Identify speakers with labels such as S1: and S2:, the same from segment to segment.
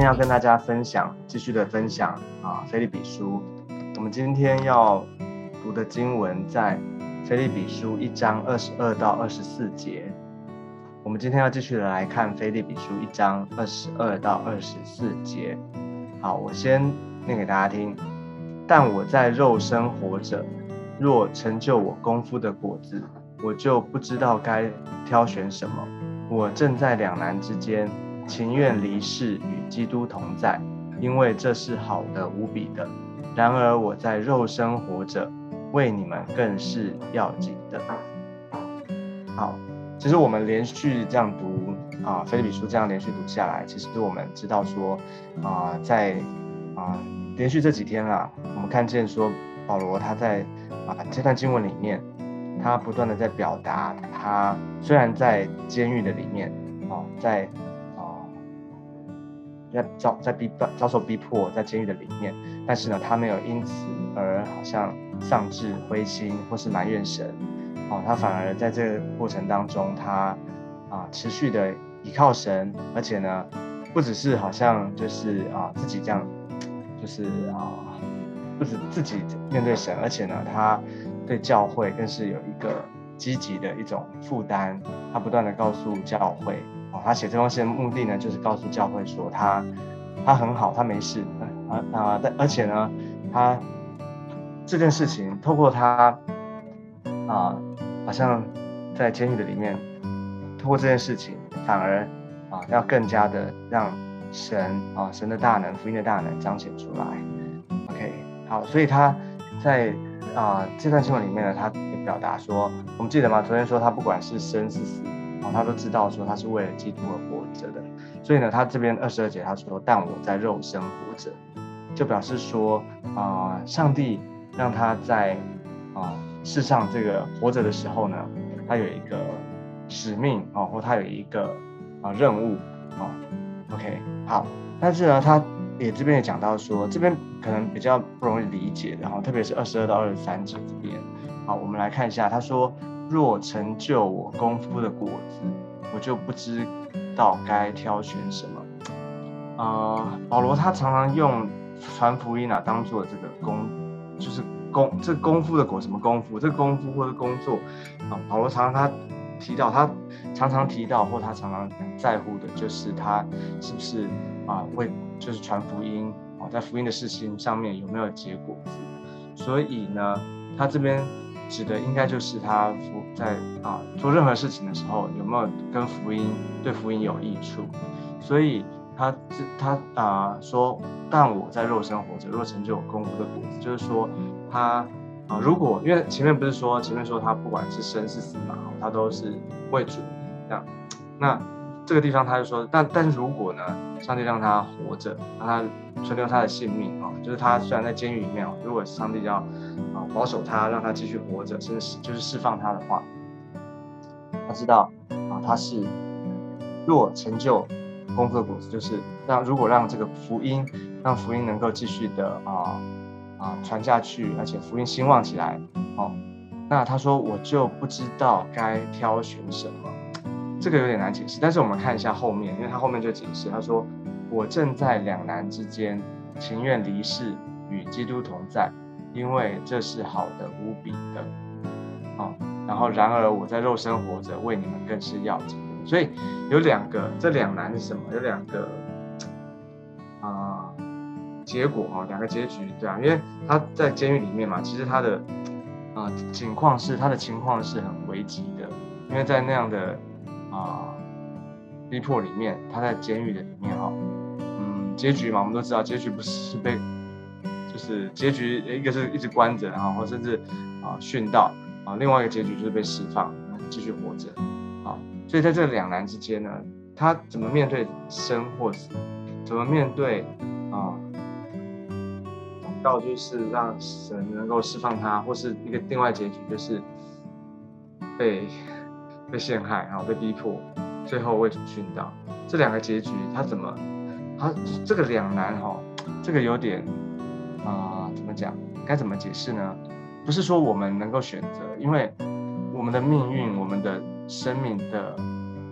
S1: 今天要跟大家分享，继续的分享啊，《菲利比书》。我们今天要读的经文在《菲利比书》一章二十二到二十四节。我们今天要继续的来看《菲利比书》一章二十二到二十四节。好，我先念给大家听。但我在肉身活着，若成就我功夫的果子，我就不知道该挑选什么。我正在两难之间。情愿离世与基督同在，因为这是好的无比的。然而我在肉身活着，为你们更是要紧的。好，其实我们连续这样读啊，菲利比书这样连续读下来，其实我们知道说啊，在啊连续这几天啊，我们看见说保罗他在啊这段经文里面，他不断的在表达，他虽然在监狱的里面啊，在在遭在逼遭受逼迫，在监狱的里面，但是呢，他没有因此而好像丧志灰心或是埋怨神，哦，他反而在这个过程当中，他啊持续的依靠神，而且呢，不只是好像就是啊自己这样，就是啊不止自己面对神，而且呢，他对教会更是有一个积极的一种负担，他不断的告诉教会。哦，他写这封信的目的呢，就是告诉教会说他他很好，他没事啊啊！但而且呢，他这件事情透过他啊，好像在监狱的里面，透过这件事情，反而啊要更加的让神啊神的大能、福音的大能彰显出来。OK，好，所以他在啊这段新闻里面呢，他也表达说，我们记得吗？昨天说他不管是生是死。哦，他都知道说他是为了基督而活着的，所以呢，他这边二十二节他说：“但我在肉身活着”，就表示说啊，上帝让他在啊世上这个活着的时候呢，他有一个使命啊，或他有一个啊任务啊。OK，好，但是呢，他也这边也讲到说，这边可能比较不容易理解然后，特别是二十二到二十三节这边。好，我们来看一下，他说。若成就我功夫的果子，我就不知道该挑选什么。呃，保罗他常常用传福音啊当做这个功，就是功这功夫的果什么功夫？这功夫或者工作啊，保罗常常他提到，他常常提到或他常常在乎的就是他是不是啊为就是传福音啊，在福音的事情上面有没有结果子？所以呢，他这边。指的应该就是他福在啊做任何事情的时候有没有跟福音对福音有益处，所以他他啊说，但我在肉身活着，若成就我功夫的果子，就是说他啊如果因为前面不是说前面说他不管是生是死嘛，他都是为主这样，那这个地方他就说，但但如果呢，上帝让他活着，让他存留他的性命啊，就是他虽然在监狱里面哦，如果上帝要啊。保守他，让他继续活着，甚至就是释放他的话，他知道啊，他是若成就功夫的果子，就是让如果让这个福音，让福音能够继续的啊啊传下去，而且福音兴旺起来，哦，那他说我就不知道该挑选什么，这个有点难解释。但是我们看一下后面，因为他后面就解释，他说我正在两难之间，情愿离世与基督同在。因为这是好的无比的，啊，然后然而我在肉身活着，为你们更是要紧。所以有两个，这两难是什么？有两个啊结果啊，两个结局，对啊，因为他在监狱里面嘛，其实他的啊情况是他的情况是很危急的，因为在那样的啊逼迫里面，他在监狱的里面哈，嗯，结局嘛，我们都知道，结局不是被。就是结局，一个是一直关着，然后甚至啊殉道啊，另外一个结局就是被释放，继续活着啊。所以在这两难之间呢，他怎么面对生或死？怎么面对啊？祷告就是让神能够释放他，或是一个另外结局就是被被陷害，然后被逼迫，最后为主殉道。这两个结局他怎么？他这个两难哈，这个有点。啊，怎么讲？该怎么解释呢？不是说我们能够选择，因为我们的命运、我们的生命的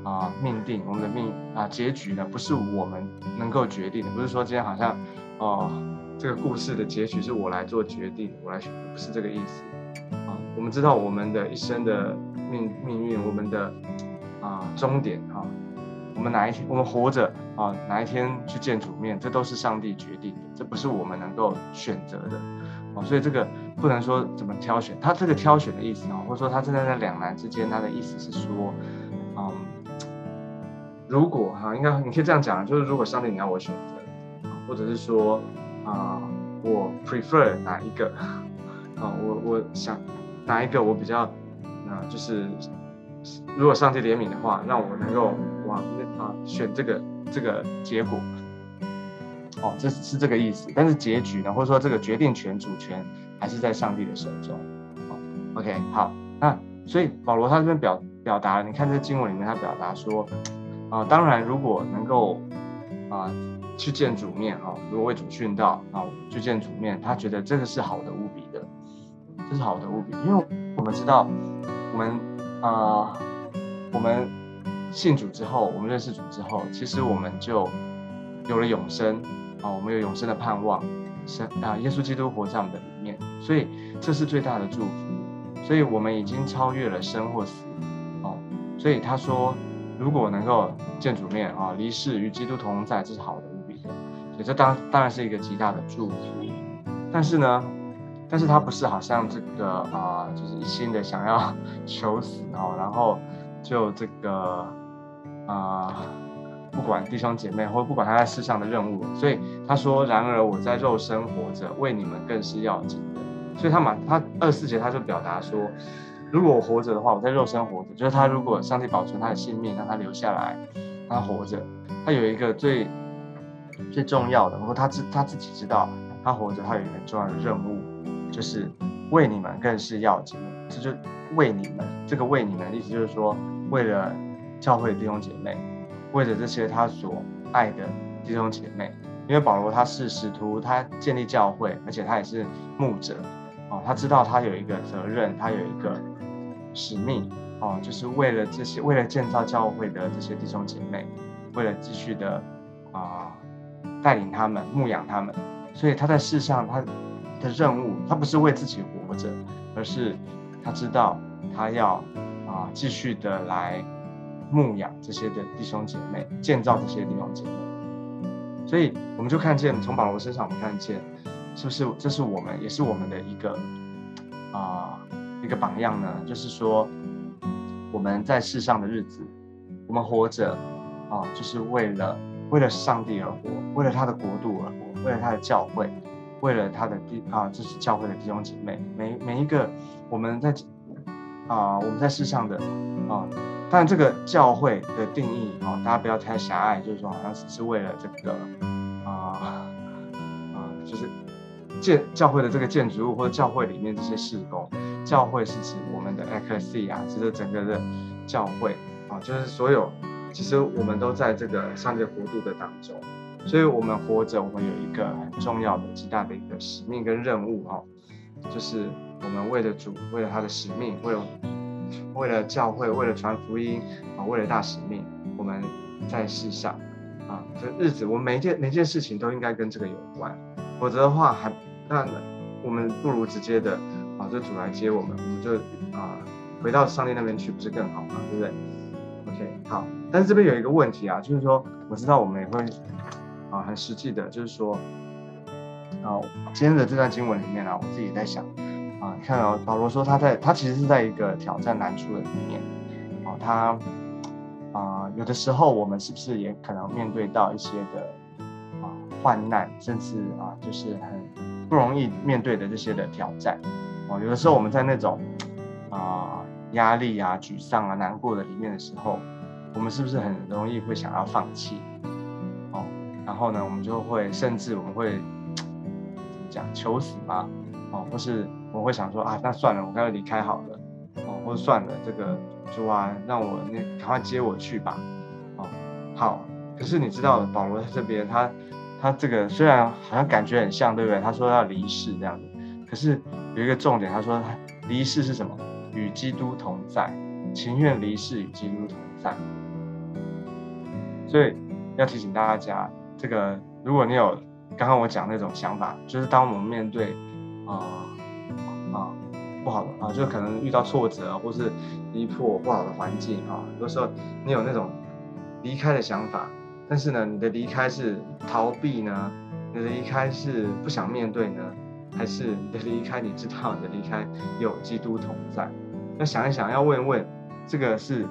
S1: 啊命定，我们的命啊结局呢，不是我们能够决定的，不是说今天好像哦这个故事的结局是我来做决定，我来选，不是这个意思。我们知道我们的一生的命命运，我们的啊终点啊，我们哪一天我们活着啊，哪一天去见主面，这都是上帝决定的，这不是我们能够选择的哦。所以这个不能说怎么挑选，他这个挑选的意思啊，或者说他正在在两难之间，他的意思是说，嗯。如果哈，应该你可以这样讲，就是如果上帝你要我选择，或者是说啊，我 prefer 哪一个啊，我我想哪一个我比较啊，就是如果上帝怜悯的话，让我能够往那啊选这个这个结果，哦，这是这个意思。但是结局呢，或者说这个决定权主权还是在上帝的手中。哦，OK，好，那所以保罗他这边表表达，你看这经文里面他表达说。啊，当然，如果能够啊去见主面哈，如果为主殉道啊去见主面，他觉得这个是好的无比的，这是好的无比，因为我们知道，我们啊我们信主之后，我们认识主之后，其实我们就有了永生啊，我们有永生的盼望，神啊，耶稣基督活在我们的里面，所以这是最大的祝福，所以我们已经超越了生或死哦，所以他说。如果能够见主面啊，离世与基督同在，这是好的无比，所以这当当然是一个极大的祝福。但是呢，但是他不是好像这个啊，就是一心的想要 求死哦，然后就这个啊，不管弟兄姐妹或不管他在世上的任务，所以他说：然而我在肉身活着，为你们更是要紧的。所以他马他二四节他就表达说。如果我活着的话，我在肉身活着，就是他如果上帝保存他的性命，让他留下来，他活着，他有一个最最重要的，然后他自他自己知道，他活着，他有一个很重要的任务，就是为你们更是要紧。这就为你们，这个为你们的意思就是说，为了教会弟兄姐妹，为了这些他所爱的弟兄姐妹，因为保罗他是使徒，他建立教会，而且他也是牧者，哦，他知道他有一个责任，他有一个。使命哦，就是为了这些，为了建造教会的这些弟兄姐妹，为了继续的啊带领他们、牧养他们，所以他在世上他的任务，他不是为自己活着，而是他知道他要啊继续的来牧养这些的弟兄姐妹，建造这些弟兄姐妹。所以我们就看见从保罗身上，我们看见是不是这是我们，也是我们的一个啊。一个榜样呢，就是说我们在世上的日子，我们活着啊，就是为了为了上帝而活，为了他的国度而活，为了他的教会，为了他的弟啊，这是教会的弟兄姐妹。每每一个我们在啊，我们在世上的啊，但这个教会的定义啊，大家不要太狭隘，就是说好像只是为了这个啊啊，就是建教会的这个建筑物或者教会里面这些事工。教会是指我们的 ecclesia，指整个的教会啊，就是所有，其实我们都在这个上帝国度的当中，所以我们活着，我们有一个很重要的、极大的一个使命跟任务哈，就是我们为了主，为了他的使命，为了为了教会，为了传福音啊，为了大使命，我们在世上啊，这日子，我们每一件每件事情都应该跟这个有关，否则的话，还那我们不如直接的。啊，这主来接我们，我们就啊回到上帝那边去，不是更好吗？对不对？OK，好。但是这边有一个问题啊，就是说我知道我们也会啊很实际的，就是说啊今天的这段经文里面啊，我自己在想啊，你看到保罗说他在他其实是在一个挑战难处的里面啊，他啊有的时候我们是不是也可能面对到一些的啊患难，甚至啊就是很不容易面对的这些的挑战。哦，有的时候我们在那种啊压力啊、沮丧啊、难过的里面的时候，我们是不是很容易会想要放弃？然后呢，我们就会甚至我们会怎么讲求死吗？哦，或是我会想说啊，那算了，我干脆离开好了。哦，或者算了，这个主啊，让我那赶快接我去吧。哦，好。可是你知道保罗在这边，他他这个虽然好像感觉很像，对不对？他说要离世这样子，可是。有一个重点，他说他离世是什么？与基督同在，情愿离世与基督同在。所以要提醒大家，这个如果你有刚刚我讲那种想法，就是当我们面对啊啊不好的啊，就可能遇到挫折或是逼迫不好的环境啊，很多时候你有那种离开的想法，但是呢，你的离开是逃避呢，你的离开是不想面对呢，还是你的离开你知道你的离开有基督同在？要想一想，要问问，这个是。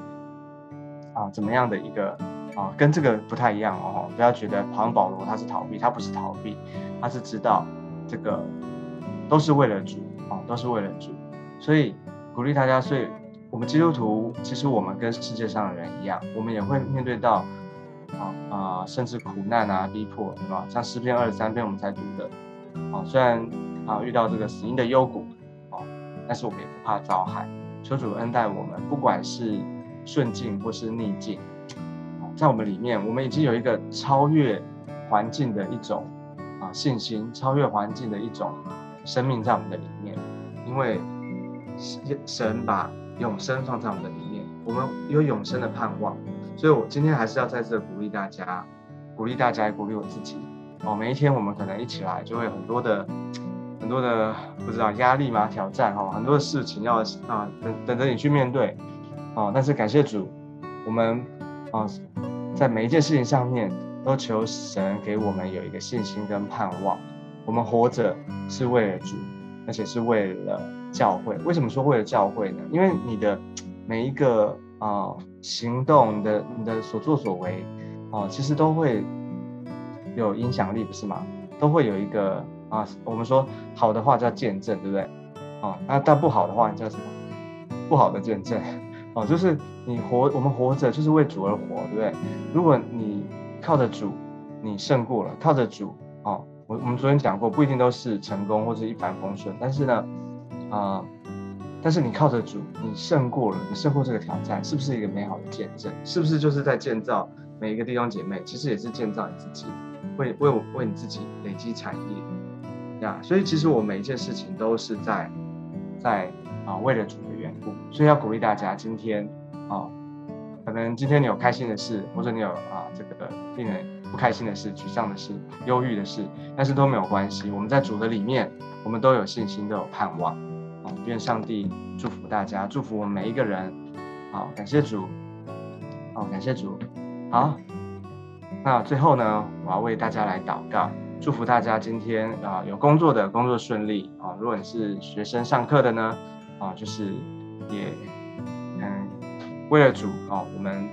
S1: 啊，怎么样的一个啊，跟这个不太一样哦。不要觉得好像保罗他是逃避，他不是逃避，他是知道这个都是为了主啊，都是为了主。所以鼓励大家，所以我们基督徒其实我们跟世界上的人一样，我们也会面对到啊啊，甚至苦难啊、逼迫，对吧？像诗篇二十三篇我们才读的，啊，虽然啊遇到这个死荫的幽谷，啊，但是我们也不怕遭害，求主恩待我们，不管是。顺境或是逆境，在我们里面，我们已经有一个超越环境的一种啊信心，超越环境的一种生命在我们的里面。因为神把永生放在我们的里面，我们有永生的盼望。所以，我今天还是要在这鼓励大家，鼓励大家，鼓励我自己。哦，每一天我们可能一起来，就会很多的很多的不知道压力嘛，挑战哈，很多的事情要啊等等着你去面对。哦，但是感谢主，我们啊，在每一件事情上面都求神给我们有一个信心跟盼望。我们活着是为了主，而且是为了教会。为什么说为了教会呢？因为你的每一个啊行动，你的你的所作所为，哦，其实都会有影响力，不是吗？都会有一个啊，我们说好的话叫见证，对不对？啊，那但不好的话叫什么？不好的见证。哦，就是你活，我们活着就是为主而活，对不对？如果你靠着主，你胜过了；靠着主，哦，我我们昨天讲过，不一定都是成功或者一帆风顺，但是呢，啊，但是你靠着主，你胜过了，你胜过这个挑战，是不是一个美好的见证？是不是就是在建造每一个弟兄姐妹？其实也是建造你自己，为为为你自己累积产业呀。所以其实我每一件事情都是在在啊，为了主。所以要鼓励大家，今天啊，可能今天你有开心的事，或者你有啊这个令人不开心的事、沮丧的事、忧郁的事，但是都没有关系。我们在主的里面，我们都有信心，都有盼望。啊，愿上帝祝福大家，祝福我们每一个人。好，感谢主。好，感谢主。好，那最后呢，我要为大家来祷告，祝福大家今天啊有工作的工作顺利啊。如果你是学生上课的呢，啊就是。也嗯，为了主哦，我们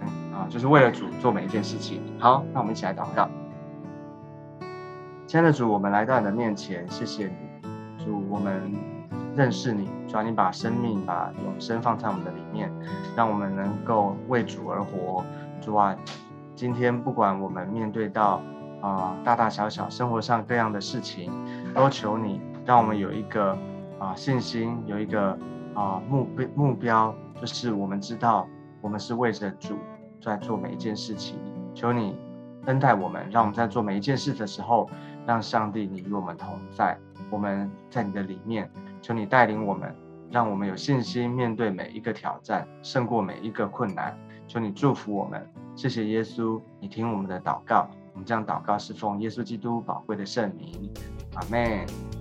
S1: 嗯啊，就是为了主做每一件事情。好，那我们一起来祷告。亲爱的主，我们来到你的面前，谢谢你，主，我们认识你，主，你把生命、把永生放在我们的里面，让我们能够为主而活。主啊，今天不管我们面对到啊大大小小生活上各样的事情，都求你让我们有一个啊信心，有一个。啊，目标目标就是我们知道，我们是为着主在做每一件事情。求你恩待我们，让我们在做每一件事的时候，让上帝你与我们同在。我们在你的里面，求你带领我们，让我们有信心面对每一个挑战，胜过每一个困难。求你祝福我们，谢谢耶稣，你听我们的祷告。我们这样祷告是奉耶稣基督宝贵的圣名，阿门。